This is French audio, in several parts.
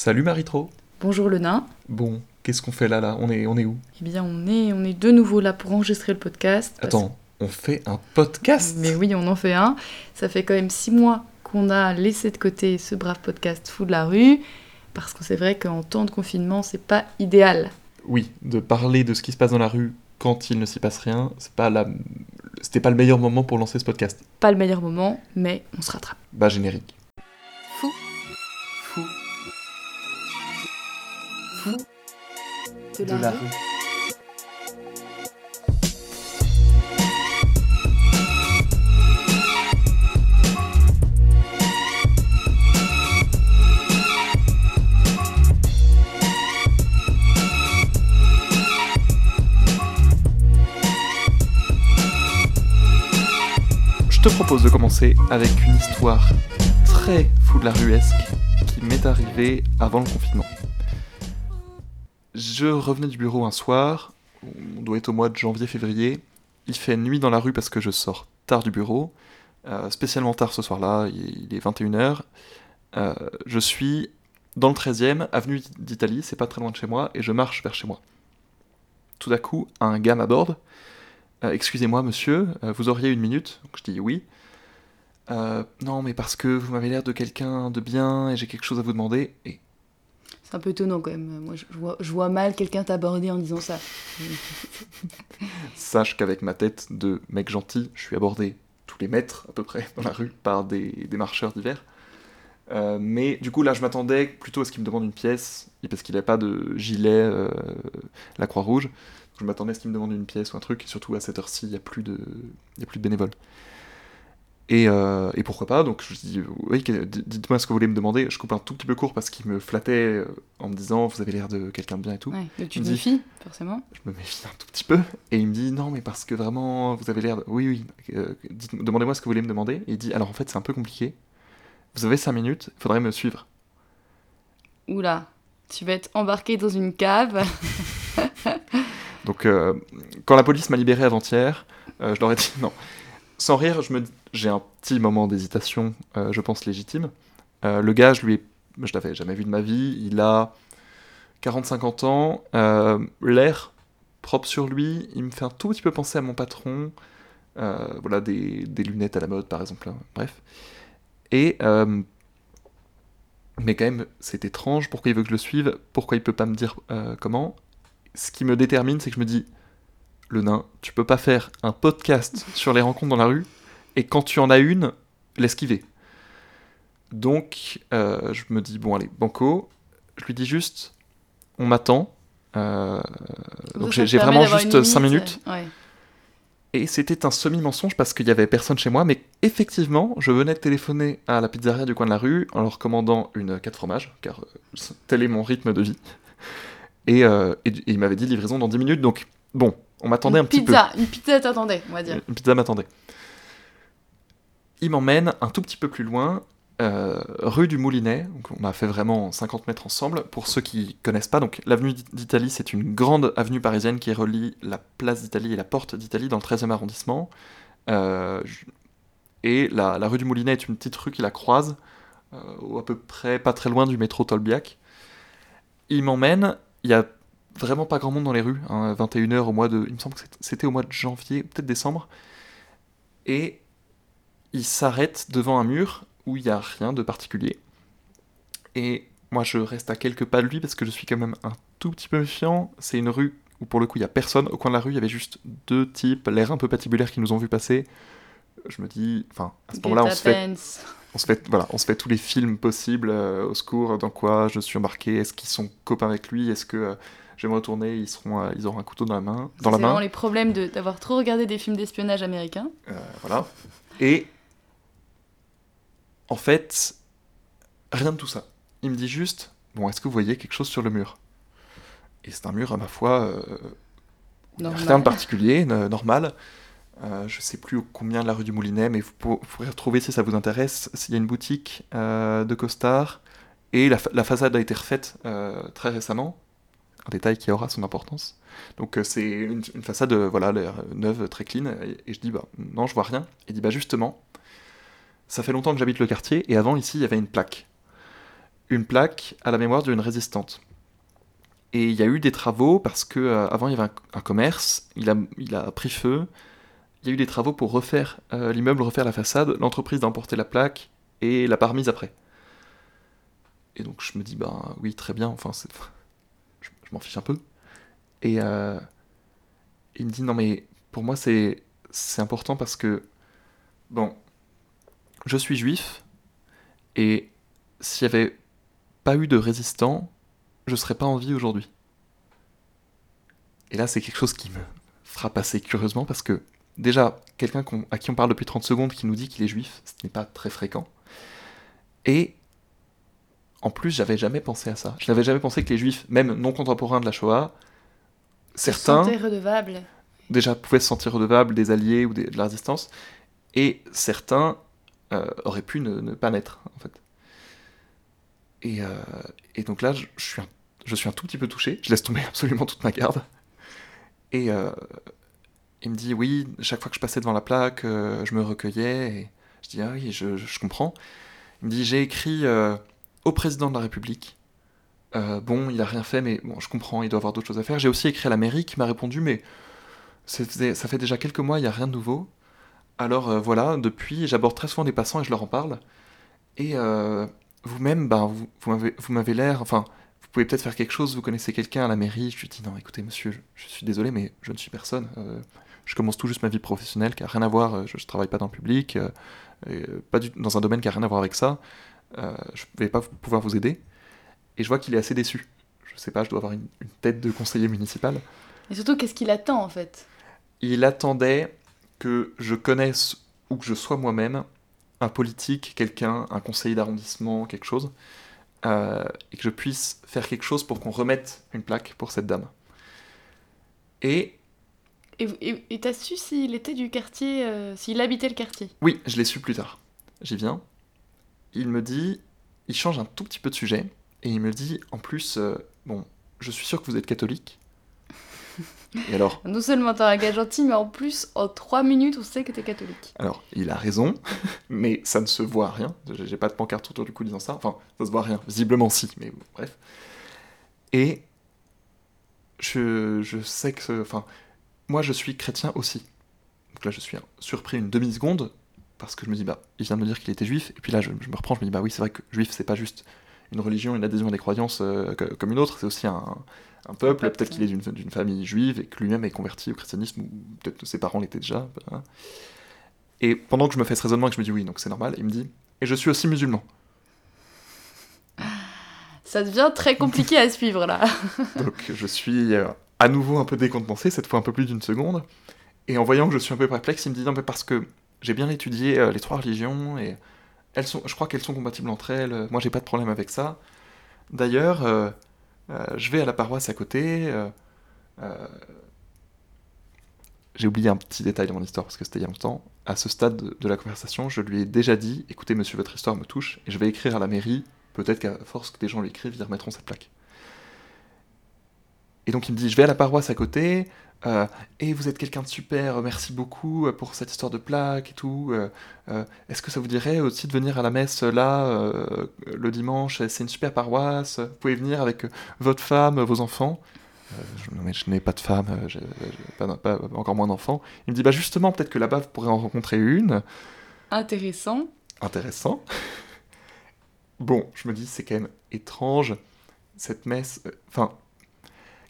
Salut Marie-Tro. Bonjour le nain. Bon, qu'est-ce qu'on fait là là? On est on est où? Eh bien, on est, on est de nouveau là pour enregistrer le podcast. parce- Attends, on fait un podcast? Mais oui, on en fait un. Ça fait quand même six mois qu'on a laissé de côté ce brave podcast Fou de la rue. Parce que c'est vrai qu'en temps de confinement, c'est pas idéal. Oui, de parler de ce qui se passe dans la rue quand il ne s'y passe rien, c'est pas la c'était pas le meilleur moment pour lancer ce podcast. Pas le meilleur moment, mais on se rattrape. Bah générique. Fou. de la rue. Je te propose de commencer avec une histoire très fou de la ruesque qui m'est arrivée avant le confinement. Je revenais du bureau un soir, on doit être au mois de janvier-février, il fait nuit dans la rue parce que je sors tard du bureau, euh, spécialement tard ce soir-là, il est 21h. Euh, je suis dans le 13e, avenue d'Italie, c'est pas très loin de chez moi, et je marche vers chez moi. Tout d'un coup, un gars m'aborde. Euh, Excusez-moi, monsieur, vous auriez une minute? Je dis oui. Non, mais parce que vous m'avez l'air de quelqu'un de bien et j'ai quelque chose à vous demander. C'est un peu étonnant quand même. Moi, je vois, mal quelqu'un t'aborder en disant ça. sache qu'avec ma tête de mec gentil, je suis abordé tous les mètres à peu près dans la rue par des, marcheurs divers. Euh, mais du coup là je m'attendais plutôt à ce qu'il me demande une pièce, parce qu'il n'a pas de gilet, euh, la Croix-Rouge. Je m'attendais à ce qu'il me demande une pièce ou un truc, et surtout à cette heure-ci il n'y a, y a plus de bénévoles. Et, euh, et pourquoi pas, donc je dis oui, dites-moi ce que vous voulez me demander. Je coupe un tout petit peu court parce qu'il me flattait euh, en me disant vous avez l'air de quelqu'un de bien et tout. Ouais, donc tu te méfies, forcément. Je me méfie un tout petit peu. Et il me dit non, mais parce que vraiment, vous avez l'air. de- Oui, oui, euh, demandez-moi ce que vous voulez me demander. Et il dit alors en fait, c'est un peu compliqué. Vous avez 5 minutes, il faudrait me suivre. Oula, tu vas être embarqué dans une cave. Donc, euh, quand la police m'a libéré avant-hier, je leur ai dit non. Sans rire, j'ai un petit moment d'hésitation, euh, je pense légitime. Euh, le gars, je lui l'avais jamais vu de ma vie. Il a 40-50 ans, euh, l'air propre sur lui. Il me fait un tout petit peu penser à mon patron. Voilà, des, lunettes à la mode, par exemple. hein. Bref. Et... mais quand même, c'est étrange. Pourquoi il veut que je le suive? Pourquoi il peut pas me dire comment? Ce qui me détermine, c'est que je me dis, le nain, tu peux pas faire un podcast sur les rencontres dans la rue, et quand tu en as une, l'esquiver. Donc, euh, je me dis, bon, allez, banco, je lui dis juste, on m'attend. euh, donc j'ai vraiment juste une 5 limite. minutes. Ouais. Et c'était un semi-mensonge parce qu'il y avait personne chez moi, mais effectivement, je venais de téléphoner à la pizzeria du coin de la rue en leur commandant une 4 fromages, car euh, tel est mon rythme de vie. Et, et- et il m'avait dit livraison dans 10 minutes, donc bon, on m'attendait un petit peu. pizza, une pizza t'attendait, on va dire. Une pizza m'attendait. Il m'emmène un tout petit peu plus loin, euh, rue du Moulinet. Donc on a fait vraiment 50 mètres ensemble. Pour ceux qui connaissent pas, donc l'avenue d'Italie, c'est une grande avenue parisienne qui relie la place d'Italie et la porte d'Italie dans le 13e arrondissement. Euh, et la, la rue du Moulinet est une petite rue qui la croise, euh, à peu près pas très loin du métro Tolbiac. Il m'emmène, il y a vraiment pas grand monde dans les rues, hein, 21h au mois de... Il me semble que c'était- au mois de janvier, peut-être décembre. Et il s'arrête devant un mur où il n'y a rien de particulier. Et moi, je reste à quelques pas de lui parce que je suis quand même un tout petit peu méfiant. C'est une rue où, pour le coup, il n'y a personne. Au coin de la rue, il y avait juste deux types, l'air un peu patibulaires, qui nous ont vu passer. Je me dis, enfin, à ce moment-là, on se fait on se fait, voilà, on se fait tous les films possibles euh, au secours, dans quoi je suis embarqué, est-ce qu'ils sont copains avec lui, est-ce que euh, je vais me retourner, ils, seront, euh, ils auront un couteau dans la main. Dans la C'est vraiment les problèmes de- d'avoir trop regardé des films d'espionnage américains. Euh, voilà. Et en fait, rien de tout ça. Il me dit juste, bon, est-ce que vous voyez quelque chose sur le mur? Et c'est un mur, à ma foi, euh, rien de particulier, normal. Euh, je sais plus combien de la rue du Moulinet, mais vous pour- vous pourrez retrouver si ça vous intéresse. S'il y a une boutique euh, de costards et la, fa- la façade a été refaite très récemment. Un détail qui aura son importance. Donc euh, c'est une, façade euh, voilà l'air neuve, très clean. Et, je dis bah non, je vois rien. Il dit bah justement, ça fait longtemps que j'habite le quartier et avant ici il y avait une plaque. une plaque à la mémoire d'une résistante. Et il y a eu des travaux parce que euh, avant il y avait un, commerce, il a, il a pris feu. Il y a eu des travaux pour refaire euh, l'immeuble, refaire la façade. L'entreprise a emporté la plaque et l'a pas remise après. Et donc je me dis bah oui très bien. Enfin c'est, je, m'en fiche un peu. Et euh, il me dit non mais pour moi c'est important parce que bon je suis juif et s'il y avait pas eu de résistants, je serais pas en vie aujourd'hui. Et là, c'est quelque chose qui me frappe assez curieusement parce que déjà, quelqu'un à qui on parle depuis 30 secondes qui nous dit qu'il est juif, ce n'est pas très fréquent. Et en plus, j'avais jamais pensé à ça. Je n'avais jamais pensé que les juifs, même non contemporains de la Shoah, certains Santé redevable. déjà pouvaient se sentir redevables des alliés ou des- de la résistance, et certains euh, auraient pu ne, ne pas naître, en fait. Et, euh, et donc là, je, je suis un, je suis un tout petit peu touché, je laisse tomber absolument toute ma garde. Et euh, il me dit, oui, chaque fois que je passais devant la plaque, je me recueillais, et je dis, ah oui, je, je comprends. Il me dit, j'ai écrit au président de la République. Euh, bon, il a rien fait, mais bon, je comprends, il doit avoir d'autres choses à faire. J'ai aussi écrit à la mairie qui m'a répondu, mais ça fait déjà quelques mois, il n'y a rien de nouveau. Alors euh, voilà, depuis, j'aborde très souvent des passants et je leur en parle. Et euh, vous-même, ben, vous, vous m'avez- l'air, enfin, vous pouvez peut-être faire quelque chose, vous connaissez quelqu'un à la mairie. Je lui dis, non, écoutez, monsieur, je, suis désolé, mais je ne suis personne. Je commence tout juste ma vie professionnelle qui n'a rien à voir, je ne travaille pas dans le public, pas dans un domaine qui n'a rien à voir avec ça. Euh, je ne vais pas pouvoir vous aider. Et je vois qu'il est assez déçu. Je sais pas, je dois avoir une, une tête de conseiller municipal. Et surtout, qu'est-ce qu'il attend en fait? Il attendait que je connaisse ou que je sois moi-même un politique, quelqu'un, un conseiller d'arrondissement, quelque chose, euh, et que je puisse faire quelque chose pour qu'on remette une plaque pour cette dame. Et Et et- et t'as su s'il était du quartier, euh, s'il habitait le quartier? Oui, je l'ai su plus tard. J'y viens. Il me dit, il change un tout petit peu de sujet, et il me dit, en plus, euh, bon, je suis sûr que vous êtes catholique. Et alors, Non seulement t'as un gars gentil, mais en plus, en trois minutes, on sait que t'es catholique. Alors, il a raison, mais ça ne se voit rien. J'ai pas de pancarte autour du cou disant ça. Enfin, ça se voit rien. Visiblement, si, mais bon, bref. Et je, je sais que. ce- Enfin, moi, je suis chrétien aussi. Donc là, je suis surpris une demi-seconde, parce que je me dis, bah, il vient de me dire qu'il était juif. Et puis là, je, je me reprends, je me dis, bah oui, c'est vrai que juif, c'est pas juste une religion, une adhésion à des croyances euh, que- comme une autre, c'est aussi un, un peuple. Peut-être qu'il est d'une famille juive et que lui-même est converti au christianisme, ou peut-être que ses parents l'étaient déjà. hein. Et pendant que je me fais ce raisonnement et que je me dis oui, donc c'est normal, il me dit Et je suis aussi musulman. Ça devient très compliqué à suivre là. Donc je suis euh, à nouveau un peu décontenancé, cette fois un peu plus d'une seconde. Et en voyant que je suis un peu perplexe, il me dit Non, mais parce que j'ai bien étudié euh, les trois religions et elles sont, je crois qu'elles sont compatibles entre elles. Moi, j'ai pas de problème avec ça. D'ailleurs, euh, euh, je vais à la paroisse à côté. euh, euh, J'ai oublié un petit détail de mon histoire parce que c'était il y a longtemps. À ce stade de, de la conversation, je lui ai déjà dit Écoutez, monsieur, votre histoire me touche et je vais écrire à la mairie. Peut-être qu'à force que des gens l'écrivent, ils remettront cette plaque. Et donc il me dit Je vais à la paroisse à côté. euh, et vous êtes quelqu'un de super, merci beaucoup euh, pour cette histoire de plaque et tout. euh, euh, Est-ce que ça vous dirait aussi de venir à la messe là, le dimanche C'est une super paroisse, vous pouvez venir avec votre femme, vos enfants. Je, non mais je n'ai pas de femme, pas, pas- encore moins d'enfants. Il me dit Bah justement, peut-être que là-bas vous pourrez en rencontrer une. Intéressant. Intéressant. Bon, je me dis, c'est quand même étrange, cette messe. Enfin,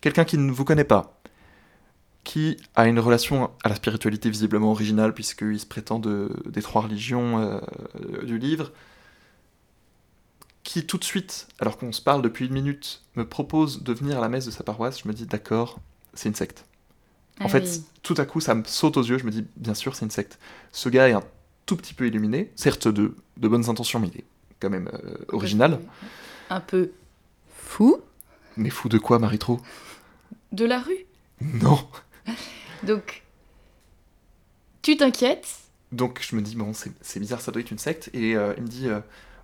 quelqu'un qui ne vous connaît pas, qui a une relation à la spiritualité visiblement originale, puisqu'il se prétend de- des trois religions euh, du livre, qui tout de suite, alors qu'on se parle depuis une minute, me propose de venir à la messe de sa paroisse, je me dis, d'accord, c'est une secte. En Ah fait, oui. tout à coup, ça me saute aux yeux. Je me dis, bien sûr, c'est une secte. Ce gars est un tout petit peu illuminé, certes de, de bonnes intentions, mais il est quand même euh, original. Un peu fou Mais fou de quoi, Marie-Trou de la rue. Non Donc, tu t'inquiètes. Donc je me dis, bon, c'est bizarre, ça doit être une secte. Et euh, il me dit, euh,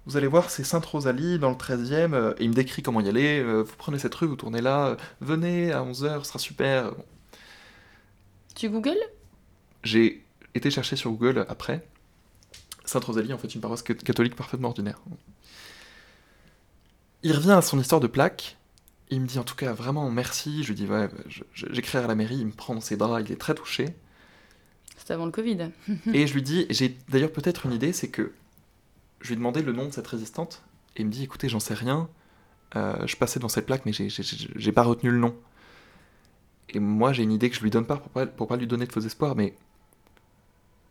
vous allez voir, c'est Sainte-Rosalie, dans le 13e. euh, et il me décrit comment y aller. vous prenez cette rue, vous tournez là. venez à 11h, ce sera super. Bon, Tu googles? J'ai été chercher sur Google après. Sainte-Rosalie, en fait, une paroisse ca- catholique parfaitement ordinaire. il revient à son histoire de plaque. Il me dit en tout cas vraiment merci. Je lui dis ouais, j'écris à la mairie. Il me prend dans ses bras. Il est très touché. C'était avant le Covid. et je lui dis, j'ai d'ailleurs peut-être une idée, c'est que je lui ai demandé le nom de cette résistante. Et il me dit écoutez, j'en sais rien. Euh, je passais dans cette plaque, mais j'ai pas retenu le nom. Et moi, j'ai une idée que je lui donne pas pour, pas pour pas lui donner de faux espoirs, mais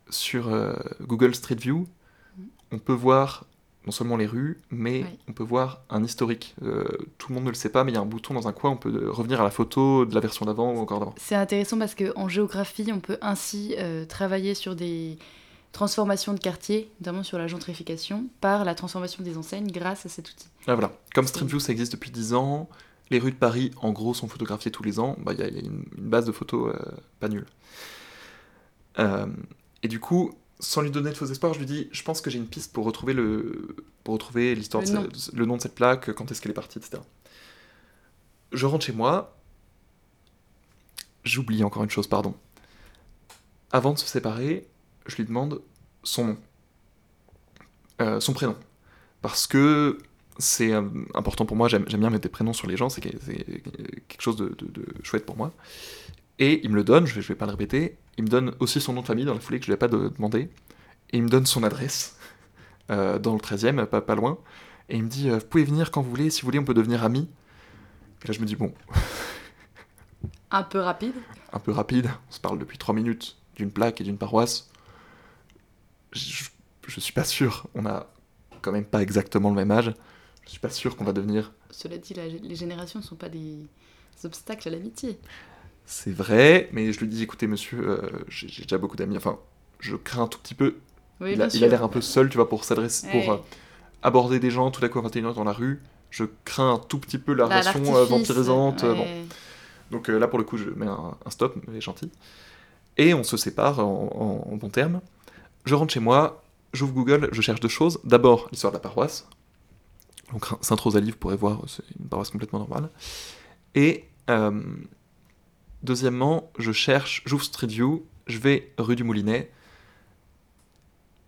sur euh, Google Street View, on peut voir non seulement les rues, mais on peut voir un historique. Euh, tout le monde ne le sait pas, mais il y a un bouton dans un coin, on peut revenir à la photo de la version d'avant ou encore d'avant. C'est intéressant parce qu'en géographie, on peut ainsi euh, travailler sur des transformations de quartiers, notamment sur la gentrification, par la transformation des enseignes grâce à cet outil. Ah, voilà. Comme Street View, ça existe depuis 10 ans, les rues de Paris, en gros, sont photographiées tous les ans, bah, il y, a une, base de photos pas nulle. et du coup, sans lui donner de faux espoirs, je lui dis, je pense que j'ai une piste pour retrouver le, pour retrouver l'histoire, le, le, nom de cette plaque, quand est-ce qu'elle est partie, etc. Je rentre chez moi. J'oublie encore une chose, pardon. Avant de se séparer, je lui demande son nom, euh, son prénom, parce que c'est euh, important pour moi. J'aime bien mettre des prénoms sur les gens, c'est quelque chose de, chouette pour moi. Et il me le donne, je vais, je vais pas le répéter. Il me donne aussi son nom de famille dans la foulée que je ne lui ai pas demandé. Et il me donne son adresse euh, dans le 13e, pas, pas loin. Et il me dit euh, Vous pouvez venir quand vous voulez, si vous voulez, on peut devenir amis. Et là, je me dis Bon. Un peu rapide Un peu rapide. On se parle depuis 3 minutes d'une plaque et d'une paroisse. Je, je suis pas sûr. On a quand même pas exactement le même âge. Je suis pas sûr qu'on va devenir. Cela dit, les générations ne sont pas des obstacles à l'amitié. C'est vrai, mais je lui dis écoutez, monsieur, euh, j'ai déjà beaucoup d'amis. Enfin, je crains un tout petit peu. il a l'air un peu seul, tu vois, pour s'adresser, pour euh, aborder des gens tout à coup à 21h dans la rue. Je crains un tout petit peu la, relation euh, vampirisante. bon. Donc là, pour le coup, je mets un, stop, mais gentil. Et on se sépare en, en, bon terme. Je rentre chez moi, j'ouvre Google, je cherche deux choses. D'abord, l'histoire de la paroisse. Donc Sainte-Rosalie, vous pourrez voir, c'est une paroisse complètement normale. Et Deuxièmement, je cherche, j'ouvre Street View, je vais rue du Moulinet.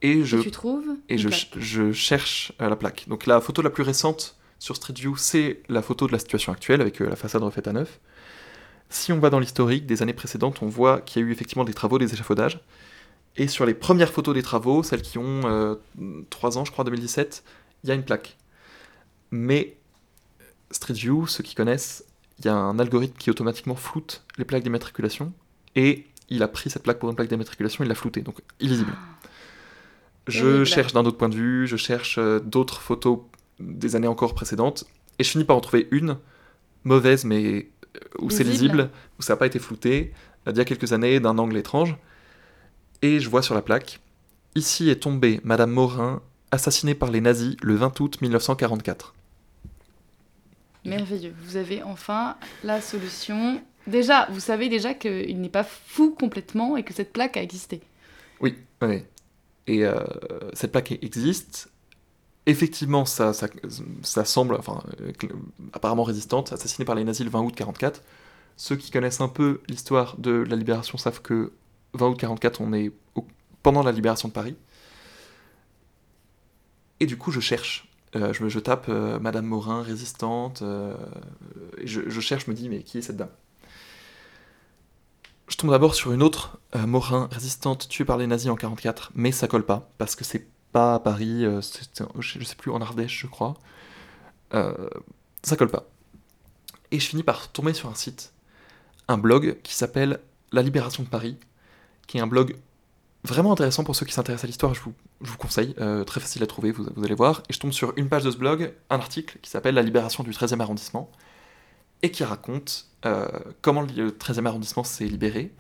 Et je, tu trouves et je, je, cherche euh, la plaque. Donc la photo la plus récente sur Street View, c'est la photo de la situation actuelle avec euh, la façade refaite à neuf. Si on va dans l'historique des années précédentes, on voit qu'il y a eu effectivement des travaux, des échafaudages. Et sur les premières photos des travaux, celles qui ont euh, 3 ans, je crois, 2017, il y a une plaque. Mais Street View, ceux qui connaissent, il y a un algorithme qui automatiquement floute les plaques d'immatriculation, et il a pris cette plaque pour une plaque d'immatriculation, il l'a floutée, donc illisible. Ah. Je cherche d'un autre point de vue, je cherche euh, d'autres photos des années encore précédentes, et je finis par en trouver une, mauvaise, mais euh, où c'est lisible, où ça n'a pas été flouté, euh, d'il y a quelques années, d'un angle étrange, et je vois sur la plaque, ici est tombée Madame Morin, assassinée par les nazis le 20 août 1944. Merveilleux. Vous avez enfin la solution. Déjà, vous savez déjà qu'il n'est pas fou complètement et que cette plaque a existé. Oui, oui. Et euh, cette plaque existe. Effectivement, ça, semble, enfin, euh, apparemment résistante, assassinée par les nazis le 20 août 44. Ceux qui connaissent un peu l'histoire de la libération savent que 20 août 44, on est pendant la libération de Paris. Et du coup, je cherche euh, je, tape euh, Madame Morin, résistante, euh, et je, cherche, je me dis, mais qui est cette dame? Je tombe d'abord sur une autre Morin, résistante, tuée par les nazis en 44, mais ça colle pas, parce que c'est pas à Paris, je sais plus, en Ardèche, je crois. ça colle pas. Et je finis par tomber sur un site, un blog qui s'appelle La Libération de Paris, qui est un blog vraiment intéressant pour ceux qui s'intéressent à l'histoire, je vous, conseille, euh, très facile à trouver, vous, allez voir. Et je tombe sur une page de ce blog, un article qui s'appelle La libération du 13e arrondissement, et qui raconte euh, comment le 13e arrondissement s'est libéré.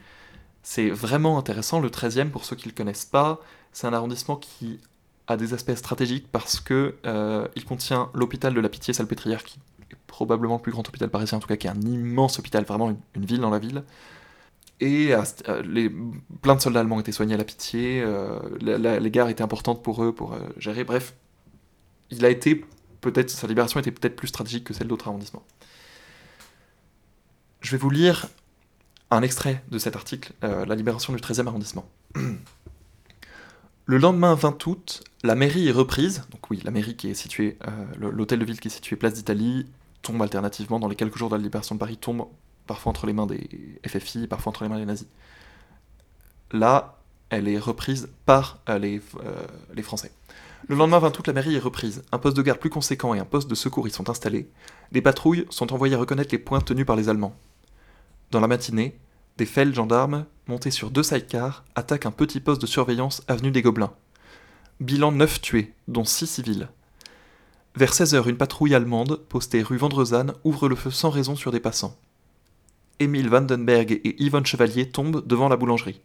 C'est vraiment intéressant, le 13e, pour ceux qui ne le connaissent pas, c'est un arrondissement qui a des aspects stratégiques parce que euh, il contient l'hôpital de la Pitié-Salpêtrière, qui est probablement le plus grand hôpital parisien, en tout cas qui est un immense hôpital, vraiment une ville dans la ville. Et euh, les, plein de soldats allemands étaient soignés à la pitié, euh, les gares étaient importantes pour eux, pour euh, gérer. Bref, il a été peut-être sa libération était peut-être plus stratégique que celle d'autres arrondissements. Je vais vous lire un extrait de cet article, La libération du 13e arrondissement. Le lendemain 20 août, la mairie est reprise. Donc oui, la mairie qui est située, euh, l'hôtel de ville qui est situé place d'Italie, tombe alternativement dans les quelques jours de la libération de Paris, tombe parfois entre les mains des FFI, parfois entre les mains des nazis. Là, elle est reprise par euh, les, euh, les Français. Le lendemain 20 août, la mairie est reprise. Un poste de garde plus conséquent et un poste de secours y sont installés. Des patrouilles sont envoyées reconnaître les points tenus par les Allemands. Dans la matinée, des fels gendarmes, montés sur deux sidecars, attaquent un petit poste de surveillance avenue des Gobelins. Bilan 9 tués, dont 6 civils. Vers 16h, une patrouille allemande, postée rue Vendrezane, ouvre le feu sans raison sur des passants. Émile Vandenberg et Yvonne Chevalier tombent devant la boulangerie.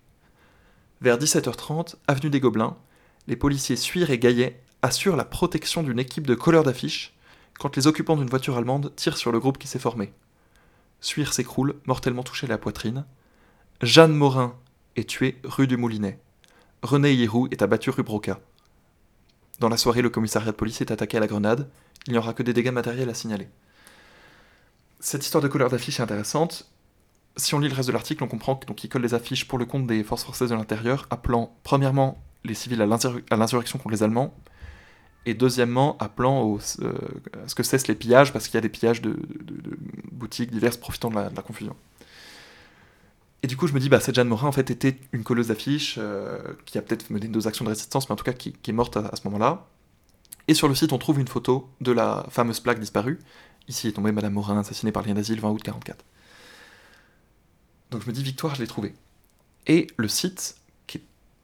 Vers 17h30, avenue des Gobelins, les policiers Suire et Gaillet assurent la protection d'une équipe de colleurs d'affiches quand les occupants d'une voiture allemande tirent sur le groupe qui s'est formé. Suire s'écroule, mortellement touché à la poitrine. Jeanne Morin est tuée rue du Moulinet. René Hierou est abattu rue Broca. Dans la soirée, le commissariat de police est attaqué à la grenade. Il n'y aura que des dégâts matériels à signaler. Cette histoire de couleur d'affiche est intéressante. Si on lit le reste de l'article, on comprend qu'ils collent des affiches pour le compte des forces françaises de l'intérieur, appelant premièrement les civils à l'insurrection contre les Allemands, et deuxièmement appelant euh, à ce que cessent les pillages, parce qu'il y a des pillages de, boutiques diverses profitant de la, confusion. Et du coup, je me dis, bah, cette Jeanne Morin, en fait, était une colleuse d'affiches, euh, qui a peut-être mené deux actions de résistance, mais en tout cas, qui, est morte à, ce moment-là. Et sur le site, on trouve une photo de la fameuse plaque disparue. Ici est tombée Madame Morin, assassinée par les nazis le 20 août 44. Donc je me dis, victoire, je l'ai trouvée. Et le site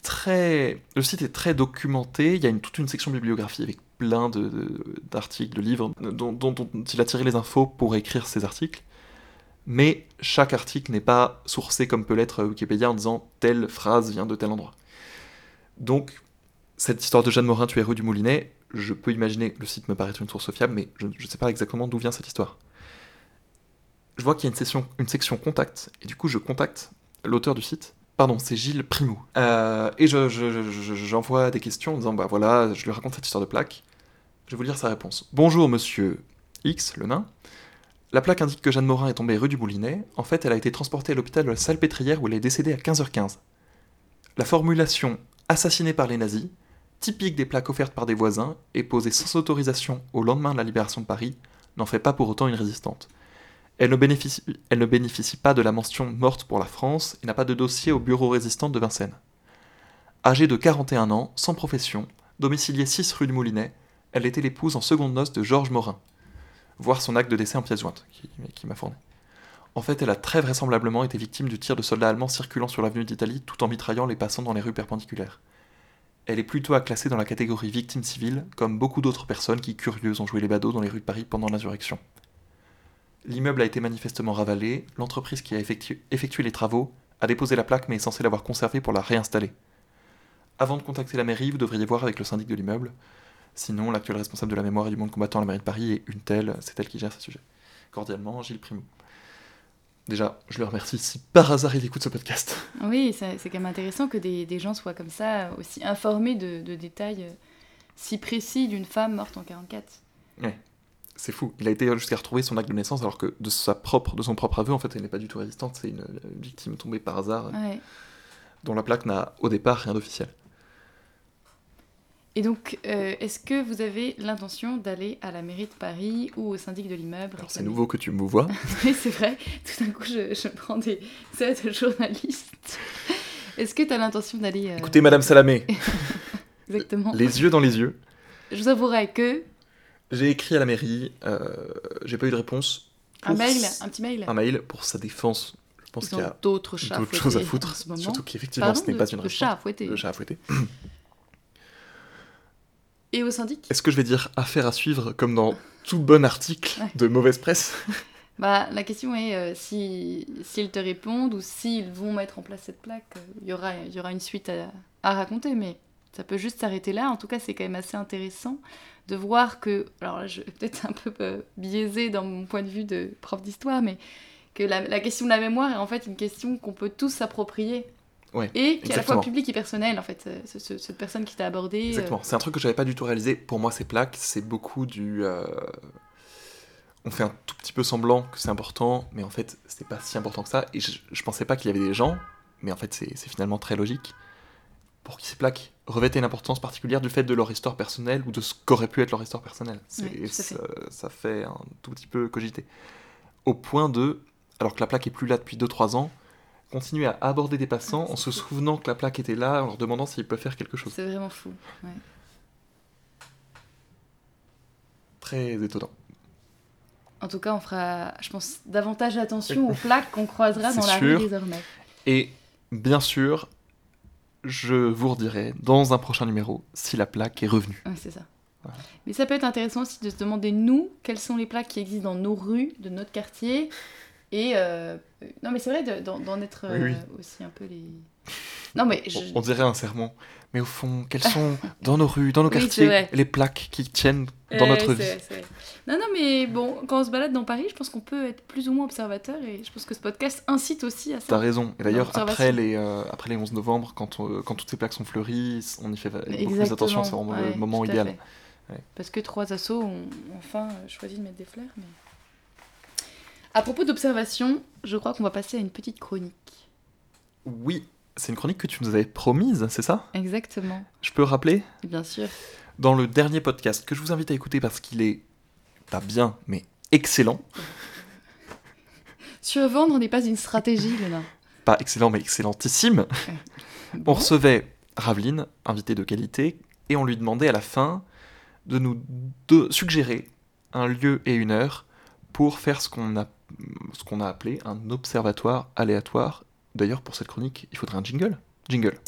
très, le site est très documenté. Il y a toute une section bibliographie avec plein d'articles, de, livres dont, dont, il a tiré les infos pour écrire ses articles. Mais chaque article n'est pas sourcé comme peut l'être Wikipédia en disant telle phrase vient de tel endroit. Donc, cette histoire de Jeanne Morin tuée rue du Moulinet, je peux imaginer, le site me paraît une source fiable, mais je ne sais pas exactement d'où vient cette histoire. Je vois qu'il y a une, section contact, et du coup je contacte l'auteur du site Pardon, c'est Gilles Primou. Euh, et j'envoie je, des questions en disant, bah voilà, je lui raconte cette histoire de plaque. Je vais vous lire sa réponse. Bonjour monsieur X, le nain. La plaque indique que Jeanne Morin est tombée rue du Boulinet. En fait, elle a été transportée à l'hôpital de la Salpêtrière où elle est décédée à 15h15. La formulation assassinée par les nazis, typique des plaques offertes par des voisins et posée sans autorisation au lendemain de la libération de Paris, n'en fait pas pour autant une résistante. Elle ne, bénéficie, pas de la mention morte pour la France et n'a pas de dossier au bureau résistant de Vincennes. Âgée de 41 ans, sans profession, domiciliée 6 rue du Moulinet, elle était l'épouse en seconde noce de Georges Morin. Voir son acte de décès en pièce jointe, qui, m'a fourni. En fait, elle a très vraisemblablement été victime du tir de soldats allemands circulant sur l'avenue d'Italie tout en mitraillant les passants dans les rues perpendiculaires. Elle est plutôt à classer dans la catégorie victime civile, comme beaucoup d'autres personnes qui, curieuses, ont joué les badauds dans les rues de Paris pendant l'insurrection. L'immeuble a été manifestement ravalé, l'entreprise qui a effectué, les travaux a déposé la plaque mais est censée l'avoir conservée pour la réinstaller. Avant de contacter la mairie, vous devriez voir avec le syndic de l'immeuble. Sinon, l'actuel responsable de la mémoire et du monde combattant à la mairie de Paris est une telle, c'est elle qui gère ce sujet. Cordialement, Gilles Primou. Déjà, je le remercie si par hasard il écoute ce podcast. Oui, c'est quand même intéressant que des, gens soient comme ça, aussi informés de, de détails euh, si précis d'une femme morte en 44. Ouais c'est fou. Il a été jusqu'à retrouver son acte de naissance alors que de, sa propre, de son propre aveu, en fait, elle n'est pas du tout résistante. C'est une, victime tombée par hasard dont la plaque n'a au départ rien d'officiel. Et donc, euh, est-ce que vous avez l'intention d'aller à la mairie de Paris ou au syndic de l'immeuble C'est nouveau que tu me vois. oui, c'est vrai. Tout d'un coup, je, prends des aides de journalistes. Est-ce que tu as l'intention d'aller... Euh, Écoutez, Madame Salamé. Exactement. Les yeux dans les yeux. Je vous avouerai que j'ai écrit à la mairie, euh, j'ai pas eu de réponse. Un mail Un petit mail Un mail pour sa défense. Je pense qu'il y a d'autres choses à foutre. Surtout qu'effectivement, ce n'est pas une réponse. Le chat à fouetter. Le chat à fouetter. Et au syndic? Est-ce que je vais dire affaire à suivre comme dans tout bon article de mauvaise presse? Bah, La question est euh, si s'ils te répondent ou s'ils vont mettre en place cette plaque, euh, il y aura, y aura une suite à, à raconter, mais ça peut juste s'arrêter là. En tout cas, c'est quand même assez intéressant de voir que, alors là, je vais peut-être un peu euh, biaisé dans mon point de vue de prof d'histoire, mais que la, question de la mémoire est en fait une question qu'on peut tous s'approprier. Ouais, et qui est à la fois publique et personnelle, en fait, euh, cette personne qui t'a abordé. Euh. Exactement, c'est un truc que j'avais pas du tout réalisé. Pour moi, ces plaques, c'est beaucoup du. On fait un tout petit peu semblant que c'est important, mais en fait, c'est pas si important que ça. Et je, je pensais pas qu'il y avait des gens, mais en fait, c'est finalement très logique pour qui ces plaques revêtaient une importance particulière du fait de leur histoire personnelle ou de ce qu'aurait pu être leur histoire personnelle. Oui, fait. ça, fait un tout petit peu cogiter. Au point de, alors que la plaque est plus là depuis 2-3 ans, continuer à aborder des passants Ah, en se fou. souvenant que la plaque était là, en leur demandant s'ils peuvent faire quelque chose. C'est vraiment fou. ouais. Très étonnant. En tout cas, on fera, je pense, davantage attention aux plaques qu'on croisera dans la sûr. rue désormais. Et bien sûr, je vous redirai dans un prochain numéro si la plaque est revenue. Ouais, c'est ça. Voilà. Mais ça peut être intéressant aussi de se demander, nous, quelles sont les plaques qui existent dans nos rues, de notre quartier. Et. euh, Non, mais c'est vrai de- d'en être Oui, oui. euh, aussi un peu les. Non, mais. Je... On, on dirait un serment. Mais au fond, quelles sont dans nos rues, dans nos Oui, quartiers, les plaques qui tiennent dans Euh, notre vie vrai, c'est vrai. Non, non, mais bon, quand on se balade dans Paris, je pense qu'on peut être plus ou moins observateur et je pense que ce podcast incite aussi à T'as ça. raison. Et d'ailleurs, L'observation. après les, euh, après les 11 novembre, quand, on- quand toutes ces plaques sont fleuries, on y fait beaucoup plus attention. C'est vraiment ouais, le moment idéal. Ouais. Parce que trois assos ont enfin euh, choisi de mettre des fleurs. Mais... À propos d'observation, je crois qu'on va passer à une petite chronique. Oui, c'est une chronique que tu nous avais promise, c'est ça? Exactement, Je peux rappeler? Bien sûr. Dans le dernier podcast que je vous invite à écouter parce qu'il est pas bien, mais excellent. Survendre n'est pas une stratégie, Léna. Pas excellent, mais excellentissime. On recevait Raveline, invitée de qualité, et on lui demandait à la fin de nous de suggérer un lieu et une heure pour faire ce qu'on a, ce qu'on a appelé un observatoire aléatoire. D'ailleurs, pour cette chronique, il faudrait un jingle. Jingle.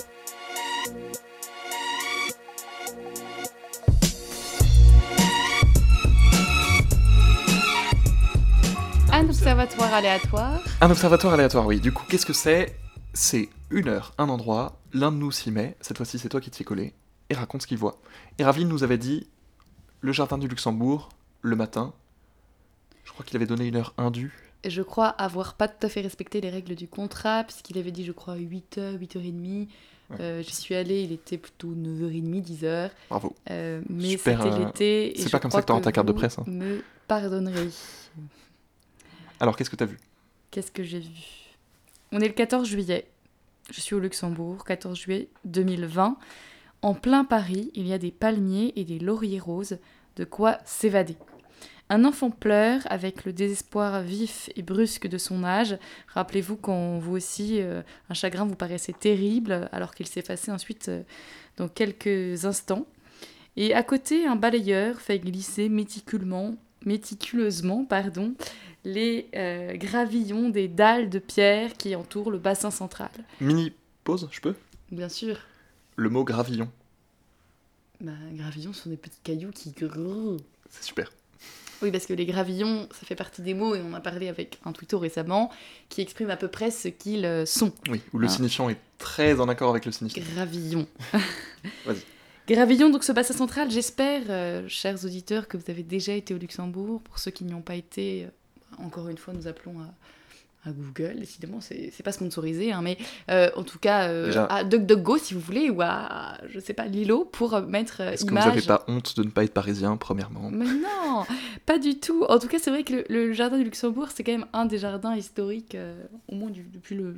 Un observatoire aléatoire. Un observatoire aléatoire, oui. Du coup, qu'est-ce que c'est? C'est une heure, un endroit, l'un de nous s'y met, cette fois-ci c'est toi qui t'y es collé, et raconte ce qu'il voit. Et Raveline nous avait dit le jardin du Luxembourg, le matin. Je crois qu'il avait donné une heure indue. Je crois avoir pas tout à fait respecté les règles du contrat, puisqu'il avait dit, je crois, 8h, 8h30. Ouais. Euh, J'y suis allée, il était plutôt 9h30, 10h. Bravo. Euh, mais c'était euh, l'été. c'est pas comme ça que t'auras ta carte de presse, hein. me pardonnerez. Alors, qu'est-ce que t'as vu? Qu'est-ce que j'ai vu? On est le 14 juillet. Je suis au Luxembourg, 14 juillet 2020. En plein Paris, il y a des palmiers et des lauriers roses, de quoi s'évader? Un enfant pleure avec le désespoir vif et brusque de son âge. Rappelez-vous quand vous aussi, euh, un chagrin vous paraissait terrible, alors qu'il s'effaçait ensuite euh, dans quelques instants. Et à côté, un balayeur fait glisser méticuleusement, méticuleusement pardon, les euh, gravillons des dalles de pierre qui entourent le bassin central. Mini pause, je peux? Bien sûr, Le mot gravillon. bah, gravillons sont des petits cailloux qui... C'est super. Oui, parce que les gravillons, ça fait partie des mots, et on a parlé avec un twitto récemment, qui exprime à peu près ce qu'ils euh, sont. Oui, où le Ah. signifiant est très en accord avec le signifiant. Gravillon. Vas-y. Gravillon, donc ce bassin central, j'espère, euh, chers auditeurs, que vous avez déjà été au Luxembourg. Pour ceux qui n'y ont pas été, euh, encore une fois, nous appelons à, à Google. Décidément, c'est c'est pas sponsorisé, hein, mais euh, en tout cas, euh, Déjà. à DuckDuckGo, si vous voulez, ou à, je sais pas, Lilo, pour euh, mettre Est-ce que vous n'avez pas honte de ne pas être parisien, premièrement? Mais non, pas du tout. En tout cas, c'est vrai que le, le jardin du Luxembourg, c'est quand même un des jardins historiques, euh, au moins du- depuis le,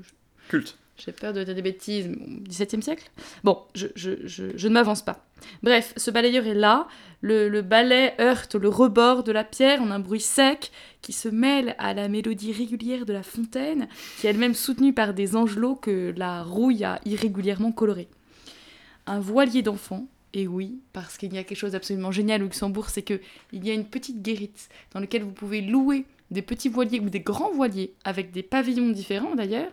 Culte. J'ai peur de dire des bêtises, mais au XVIIe siècle? Bon, je, je, je, ne m'avance pas. Bref, ce balayeur est là, le, le balai heurte le rebord de la pierre en un bruit sec qui se mêle à la mélodie régulière de la fontaine, qui est elle-même soutenue par des angelots que la rouille a irrégulièrement colorés. Un voilier d'enfant, et oui, parce qu'il y a quelque chose d'absolument génial au Luxembourg, c'est que il y a une petite guérite dans laquelle vous pouvez louer des petits voiliers ou des grands voiliers avec des pavillons différents d'ailleurs,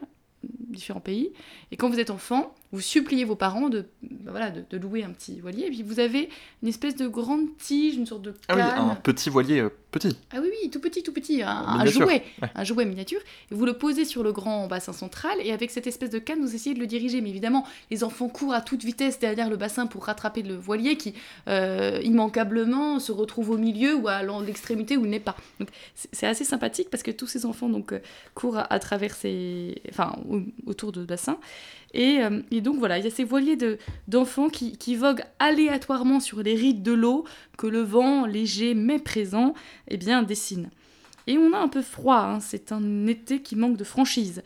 différents pays. Et quand vous êtes enfant, vous suppliez vos parents de, ben voilà, de, de louer un petit voilier. Et puis vous avez une espèce de grande tige, une sorte de Ah oui, canne. un petit voilier euh, petit. Ah oui, oui, tout petit, tout petit, un, jouet, ouais. un jouet miniature. Et vous le posez sur le grand bassin central et avec cette espèce de canne, vous essayez de le diriger. Mais évidemment, les enfants courent à toute vitesse derrière le bassin pour rattraper le voilier qui, euh, immanquablement, se retrouve au milieu ou à l'extrémité où il n'est pas. Donc c'est assez sympathique parce que tous ces enfants donc euh, courent à, à travers ces, enfin, au- autour de bassin. Et, euh, et donc voilà, il y a ces voiliers de- d'enfants qui, qui voguent aléatoirement sur les rides de l'eau que le vent léger mais présent eh bien, dessine. Et on a un peu froid, hein, c'est un été qui manque de franchise.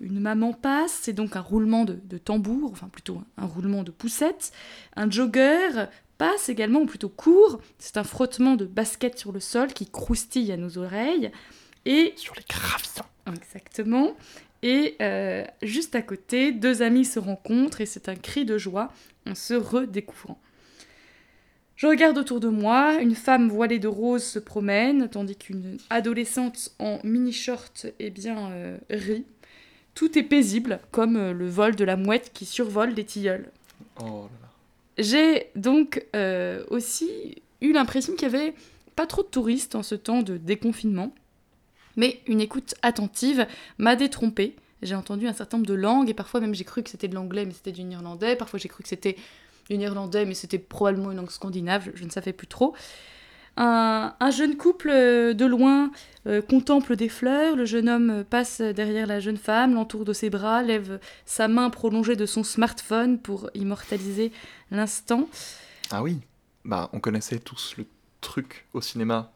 Une maman passe, c'est donc un roulement de, de tambour, enfin plutôt un roulement de poussette. Un jogger passe également, ou plutôt court, c'est un frottement de basket sur le sol qui croustille à nos oreilles. Et Sur les gravillons. Exactement. Et euh, juste à côté, deux amis se rencontrent et c'est un cri de joie en se redécouvrant. Je regarde autour de moi, une femme voilée de rose se promène, tandis qu'une adolescente en mini-short eh bien, euh, rit. Tout est paisible, comme euh, le vol de la mouette qui survole les tilleuls. Oh là là. J'ai donc euh, aussi eu l'impression qu'il y avait pas trop de touristes en ce temps de déconfinement, mais une écoute attentive m'a détrompée. J'ai entendu un certain nombre de langues et parfois même j'ai cru que c'était de l'anglais mais c'était du néerlandais, parfois j'ai cru que c'était du néerlandais mais c'était probablement une langue scandinave, je, ne savais plus trop. Un, un jeune couple euh, de loin euh, contemple des fleurs, le jeune homme passe derrière la jeune femme, l'entoure de ses bras, lève sa main prolongée de son smartphone pour immortaliser l'instant. Ah oui, bah on connaissait tous le truc au cinéma,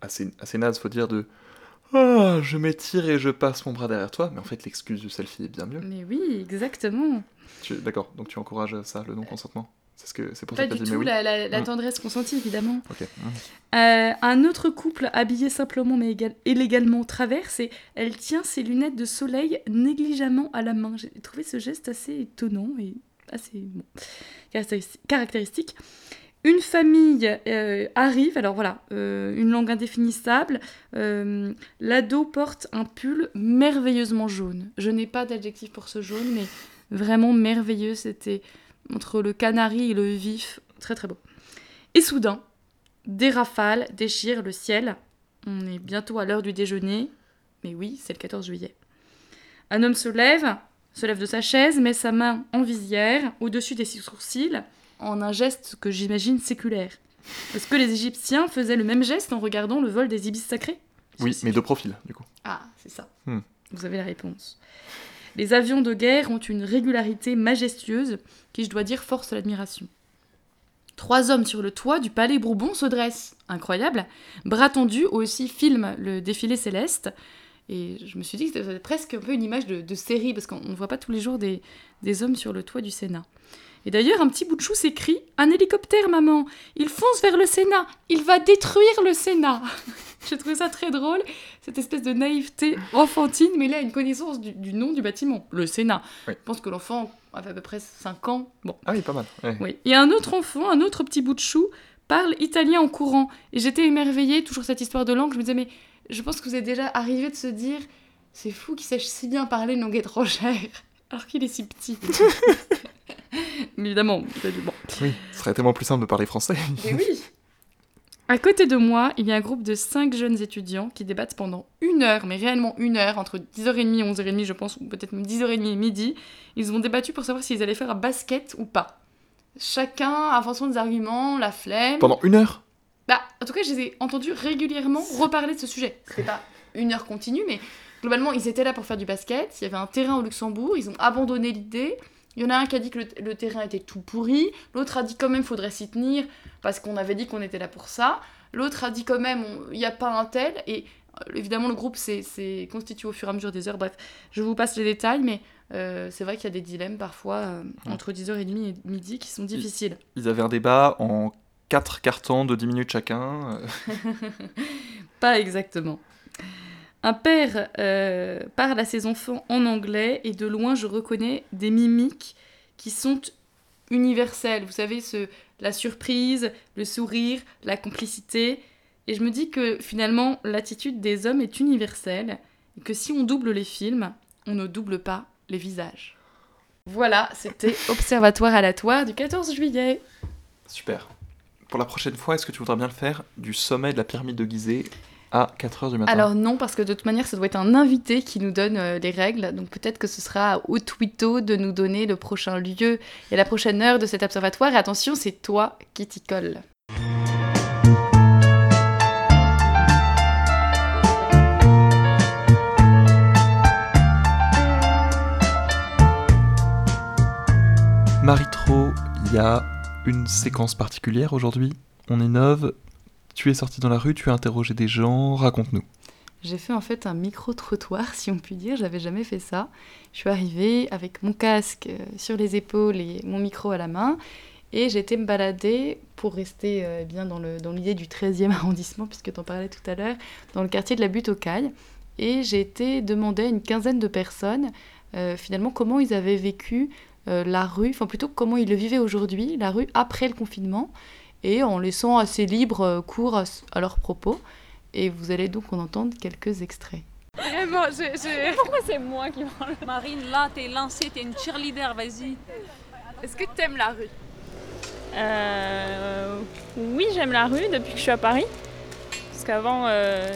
assez, assez naze faut dire, de Ah, je m'étire et je passe mon bras derrière toi, mais en fait l'excuse du selfie est bien mieux. Mais oui, exactement. Tu- D'accord, donc tu encourages ça, le non-consentement C'est ce que c'est pour Pas ça que du dit tout mais oui. la, la- la Mm. tendresse consentie, évidemment. Mm. Euh, un autre couple habillé simplement mais égal- illégalement traverse et elle tient ses lunettes de soleil négligemment à la main. J'ai trouvé ce geste assez étonnant et assez bon, caractéristique. Une famille euh, arrive, alors voilà, euh, une langue indéfinissable. euh, L'ado porte un pull merveilleusement jaune. Je n'ai pas d'adjectif pour ce jaune, mais vraiment merveilleux. C'était entre le canari et le vif, très très beau. Et soudain, des rafales déchirent le ciel. On est bientôt à l'heure du déjeuner. Mais oui, c'est le 14 juillet. Un homme se lève, se lève de sa chaise, met sa main en visière, au-dessus des sourcils, en un geste que j'imagine séculaire. Est-ce que les Égyptiens faisaient le même geste en regardant le vol des ibis sacrés? Oui, mais de profil, du coup. Ah, c'est ça. Hmm. Vous avez la réponse. Les avions de guerre ont une régularité majestueuse qui, je dois dire, force l'admiration. Trois hommes sur le toit du palais Bourbon se dressent. Incroyable. Bras tendus aussi filment le défilé céleste. Et je me suis dit que c'était presque un peu une image de, de série, parce qu'on ne voit pas tous les jours des, des hommes sur le toit du Sénat. Et d'ailleurs, un petit bout de chou s'écrie Un hélicoptère, maman Il fonce vers le Sénat Il va détruire le Sénat J'ai trouvé ça très drôle, cette espèce de naïveté enfantine, mais là, une connaissance du, du nom du bâtiment, le Sénat. Oui. Je pense que l'enfant avait à peu près 5 ans. Bon, Ah oui, pas mal. oui. Et un autre enfant, un autre petit bout de chou, parle italien en courant. Et j'étais émerveillée, toujours cette histoire de langue. Je me disais, mais je pense que vous êtes déjà arrivé de se dire, c'est fou qu'il sache si bien parler une langue étrangère, alors qu'il est si petit. mais évidemment, vous avez bon. Oui, ce serait tellement plus simple de parler français. Mais oui À côté de moi, il y a un groupe de 5 jeunes étudiants qui débattent pendant une heure, mais réellement une heure, entre 10h30 et 11h30, je pense, ou peut-être même 10h30 et midi. Ils ont débattu pour savoir s'ils allaient faire un basket ou pas. Chacun en fonction des arguments, la flemme. Pendant une heure? Bah, en tout cas, je les ai entendus régulièrement reparler de ce sujet. C'était pas une heure continue, mais globalement, ils étaient là pour faire du basket. Il y avait un terrain au Luxembourg, ils ont abandonné l'idée. Il y en a un qui a dit que le, le terrain était tout pourri. L'autre a dit quand même faudrait s'y tenir parce qu'on avait dit qu'on était là pour ça. L'autre a dit quand même il n'y a pas un tel. Et euh, évidemment, le groupe s'est constitué au fur et à mesure des heures. Bref, je vous passe les détails, mais euh, c'est vrai qu'il y a des dilemmes parfois euh, entre 10h30 et midi qui sont difficiles. Ils avaient un débat en quatre cartons de 10 minutes chacun. Pas exactement. Un père euh, parle à ses enfants en anglais et de loin je reconnais des mimiques qui sont universelles. Vous savez, ce, la surprise, le sourire, la complicité. Et je me dis que finalement l'attitude des hommes est universelle et que si on double les films, on ne double pas les visages. Voilà, c'était Observatoire aléatoire du 14 juillet. Super. Pour la prochaine fois, est-ce que tu voudrais bien le faire du sommet de la pyramide de Gizeh à 4h du matin Alors non, parce que de toute manière, ça doit être un invité qui nous donne euh, les règles. Donc peut-être que ce sera au Twito de nous donner le prochain lieu et la prochaine heure de cet observatoire. Et attention, c'est toi qui t'y colle. Marie-Tro, il y a une séquence particulière aujourd'hui. On innove. Tu es sorti dans la rue, tu as interrogé des gens, raconte-nous. j'ai fait en fait un micro-trottoir, si on peut dire. J'avais jamais fait ça. Je suis arrivée avec mon casque euh, sur les épaules et mon micro à la main. Et été me balader pour rester euh, bien dans l'idée du 13e arrondissement, puisque tu en parlais tout à l'heure, dans le quartier de la Butte aux Cailles. Et j'ai été demander à une quinzaine de personnes, euh, finalement, comment ils avaient vécu la rue, enfin plutôt comment ils le vivaient aujourd'hui, la rue après le confinement, et en laissant assez libre cours à, à leurs propos. Et vous allez donc en entendre quelques extraits. Vraiment, je, Pourquoi c'est moi qui parle? Marine, là, t'es lancée, t'es une cheerleader, vas-y. Est-ce que t'aimes la rue? Euh, Oui, j'aime la rue depuis que je suis à Paris. Parce qu'avant, euh,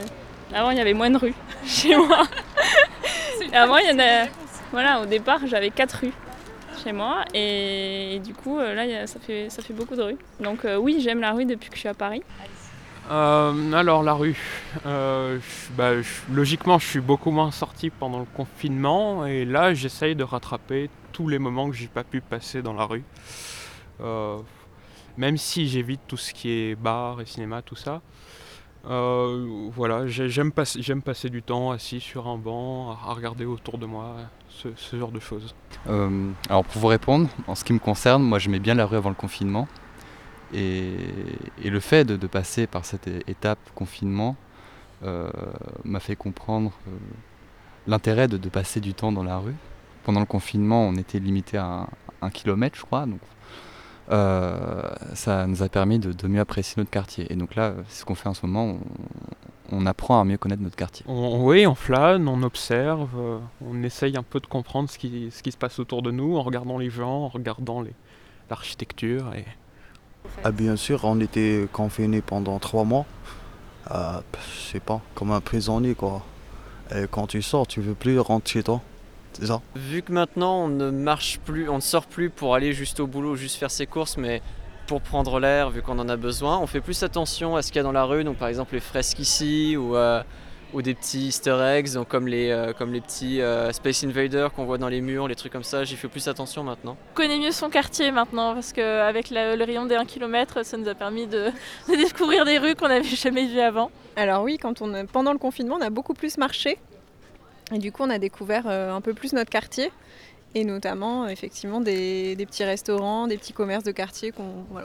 avant, il y avait moins de rues chez moi. avant, il y en a... Voilà, au départ, j'avais quatre rues chez moi. Et, du coup, euh, là, ça, fait, ça fait beaucoup de rues. Donc euh, oui, j'aime la rue depuis que je suis à Paris. Euh, alors la rue, bah, logiquement je suis beaucoup moins sorti pendant le confinement et là j'essaye de rattraper tous les moments que j'ai pas pu passer dans la rue. Même si j'évite tout ce qui est bar et cinéma, tout ça. voilà, j'aime passer du temps assis sur un banc, à regarder autour de moi, ce, genre de choses. alors pour vous répondre, en ce qui me concerne, moi j'aimais bien la rue avant le confinement. Et, le fait de, passer par cette étape confinement euh, m'a fait comprendre euh, l'intérêt de, passer du temps dans la rue. Pendant le confinement, on était limité à un, kilomètre, je crois. Donc, euh, ça nous a permis de, mieux apprécier notre quartier. Et donc là, c'est ce qu'on fait en ce moment. Apprend à mieux connaître notre quartier. oui, on flâne, on observe, on essaye un peu de comprendre ce qui, ce qui se passe autour de nous en regardant les gens, en regardant l'architecture. Et ah, bien sûr, on était confinés pendant trois mois. Euh, je sais pas, comme un prisonnier quoi. Et quand tu sors, tu veux plus rentrer chez toi. C'est ça? Vu que maintenant on ne marche plus, on ne sort plus pour aller juste au boulot, juste faire ses courses, mais pour prendre l'air, vu qu'on en a besoin, on fait plus attention à ce qu'il y a dans la rue, donc par exemple les fresques ici ou euh, ou des petits easter eggs, donc comme, les, euh, comme les petits euh, Space Invaders qu'on voit dans les murs, les trucs comme ça. J'y fais plus attention maintenant. On connaît mieux son quartier maintenant parce qu'avec le rayon des 1 km, ça nous a permis de, découvrir des rues qu'on n'avait jamais vues avant. Alors oui, quand on, pendant le confinement, on a beaucoup plus marché. Et du coup, on a découvert un peu plus notre quartier et notamment effectivement des, petits restaurants, des petits commerces de quartier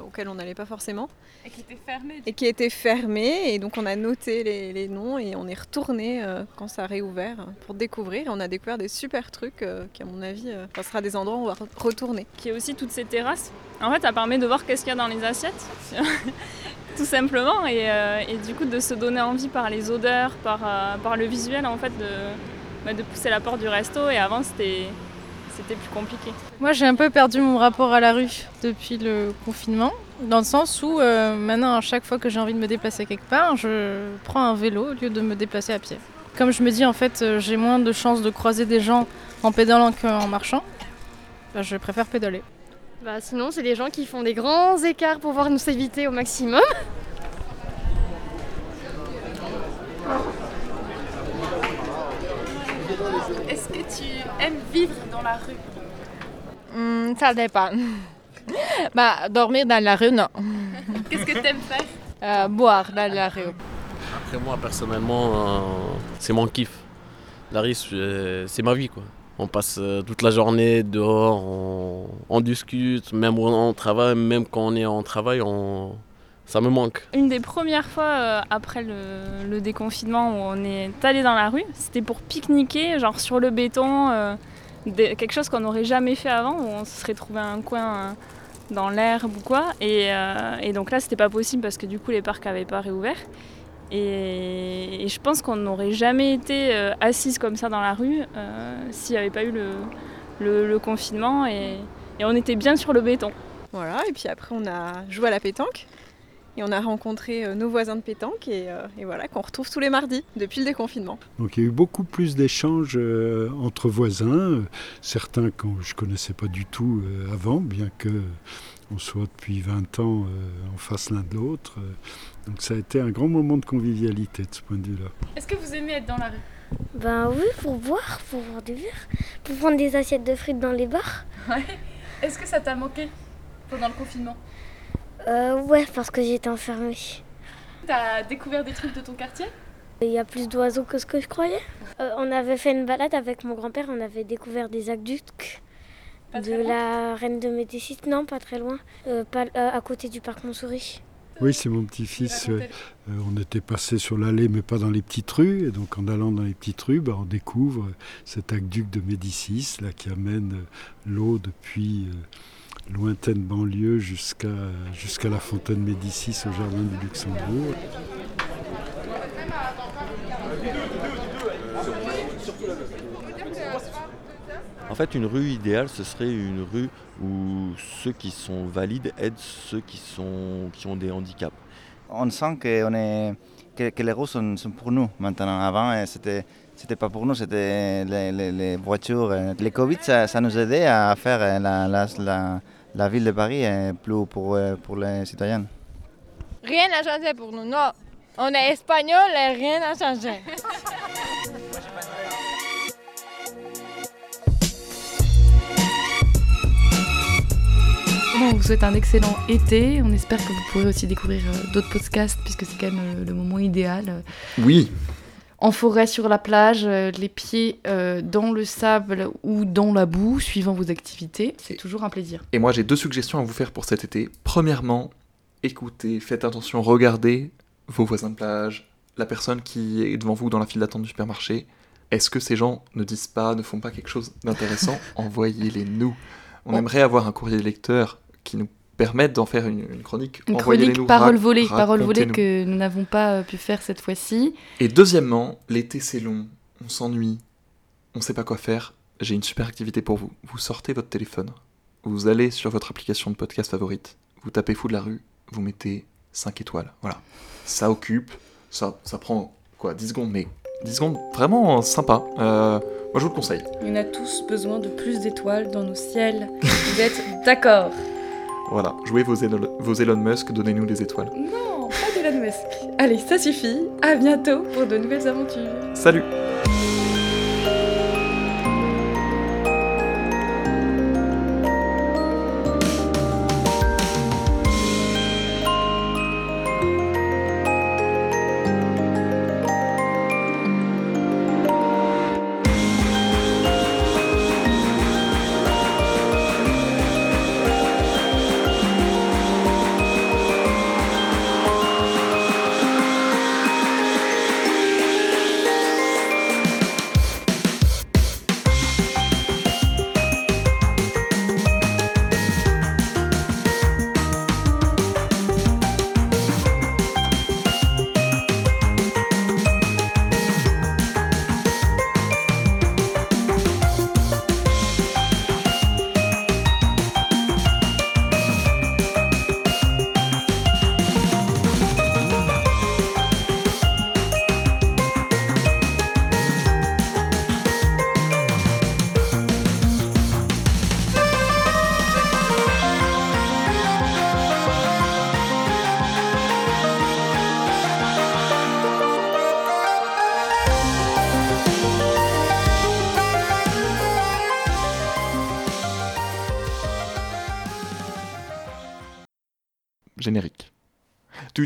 auxquels on n'allait pas forcément. Et qui étaient fermés. Et qui étaient fermés, et donc on a noté les, noms et on est retourné euh, quand ça a réouvert pour découvrir. Et on a découvert des super trucs euh, qui, à mon avis, euh, sera des endroits où on va retourner. Qui est aussi toutes ces terrasses. En fait, ça permet de voir qu'est-ce qu'il y a dans les assiettes, tout simplement, et, du coup de se donner envie par les odeurs, par, par le visuel, en fait, de, bah, de pousser la porte du resto. Et avant, c'était c'était plus compliqué. Moi, j'ai un peu perdu mon rapport à la rue depuis le confinement, dans le sens où euh, maintenant, à chaque fois que j'ai envie de me déplacer quelque part, je prends un vélo au lieu de me déplacer à pied. Comme je me dis, en fait, euh, j'ai moins de chances de croiser des gens en pédalant qu'en marchant, bah, je préfère pédaler. Bah, sinon, c'est des gens qui font des grands écarts pour pouvoir nous éviter au maximum. Est-ce que tu aimes vivre dans la rue? Hmm, Ça dépend. bah, dormir dans la rue, non. Qu'est-ce que tu aimes faire? Euh, Boire dans la rue. Après moi, personnellement, euh, c'est mon kiff. La rue, c'est ma vie, quoi. On passe euh, toute la journée dehors, on, discute, même quand on travaille, même quand on est en travail, on, ça me manque. Une des premières fois euh, après le, déconfinement où on est allé dans la rue, c'était pour pique-niquer, genre sur le béton, euh, quelque chose qu'on n'aurait jamais fait avant, où on se serait trouvé un coin euh, dans l'herbe ou quoi. Et, donc là, c'était pas possible parce que du coup, les parcs n'avaient pas réouvert. Et, je pense qu'on n'aurait jamais été assise comme ça dans la rue s'il n'y avait pas eu le, confinement et, et on était bien sur le béton. Voilà, et puis après on a joué à la pétanque. Et on a rencontré euh, nos voisins de pétanque et, euh, voilà, qu'on retrouve tous les mardis depuis le déconfinement. Donc il y a eu beaucoup plus d'échanges euh, entre voisins, certains que je ne connaissais pas du tout avant, bien que on soit depuis 20 ans en face l'un de l'autre. Donc ça a été un grand moment de convivialité de ce point de vue-là. Est-ce que vous aimez être dans la rue? Ben oui, pour boire, pour voir des verres, pour prendre des assiettes de frites dans les bars. Ouais. Est-ce que ça t'a manqué pendant le confinement? Euh, ouais, parce que j'étais enfermée. T'as découvert des trucs de ton quartier? Il y a plus d'oiseaux que ce que je croyais. Euh, on avait fait une balade avec mon grand-père, on avait découvert des aqueducs de la reine de Médicis. Non, pas très loin, euh, pas, euh, à côté du parc Montsouris. Oui, c'est mon petit-fils. ouais. Euh, on était passé sur l'allée, mais pas dans les petites rues. Et donc, en allant dans les petites rues, bah, on découvre cet aqueduc de Médicis, là, qui amène l'eau depuis euh, lointaine banlieue jusqu'à jusqu'à la fontaine Médicis au jardin du Luxembourg. En fait, une rue idéale, ce serait une rue où ceux qui sont valides aident ceux qui, sont, qui ont des handicaps. On sent que, on est, que, que les roues sont, sont pour nous maintenant. Avant, euh, c'était c'était pas pour nous, c'était les, les- les voitures. euh. Le Covid, ça, ça nous aidait à faire euh, la, la, la, la ville de Paris euh, plus pour, euh, pour les citoyens. Rien n'a changé pour nous, non. On est espagnol et rien n'a changé. Bon, on vous souhaite un excellent été. On espère que vous pourrez aussi découvrir euh, d'autres podcasts puisque c'est quand même euh, le moment idéal. Oui, En forêt sur la plage, euh, les pieds euh, dans le sable ou dans la boue, suivant vos activités. C'est toujours un plaisir. Et moi, j'ai deux suggestions à vous faire pour cet été. Premièrement, écoutez, faites attention, regardez vos voisins de plage, la personne qui est devant vous dans la file d'attente du supermarché. Est-ce que ces gens ne disent pas, ne font pas quelque chose d'intéressant? Envoyez-les nous. On Oh. aimerait avoir un courrier lecteur qui nous permette d'en faire une, une chronique. Une chronique nous, parole volée, parole volée que nous n'avons pas euh, pu faire cette fois-ci. Et deuxièmement, l'été c'est long, on s'ennuie, on sait pas quoi faire. J'ai une super activité pour vous. Vous sortez votre téléphone, vous allez sur votre application de podcast favorite, vous tapez Fou de la rue, vous mettez 5 étoiles. Voilà. Ça occupe, ça, ça prend quoi 10 secondes, mais 10 secondes vraiment sympa. Euh, moi je vous le conseille. On a tous besoin de plus d'étoiles dans nos ciels. Vous êtes d'accord? Voilà, jouez vos Elon, vos Elon Musk, donnez-nous des étoiles. Non, pas d'Elon Musk. Allez, ça suffit. À bientôt pour de nouvelles aventures. Salut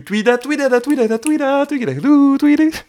Tweet it, tweet it, tweet tweetat, tweetat, tweetat, tweetat, tweetat, tweetat, tweetat,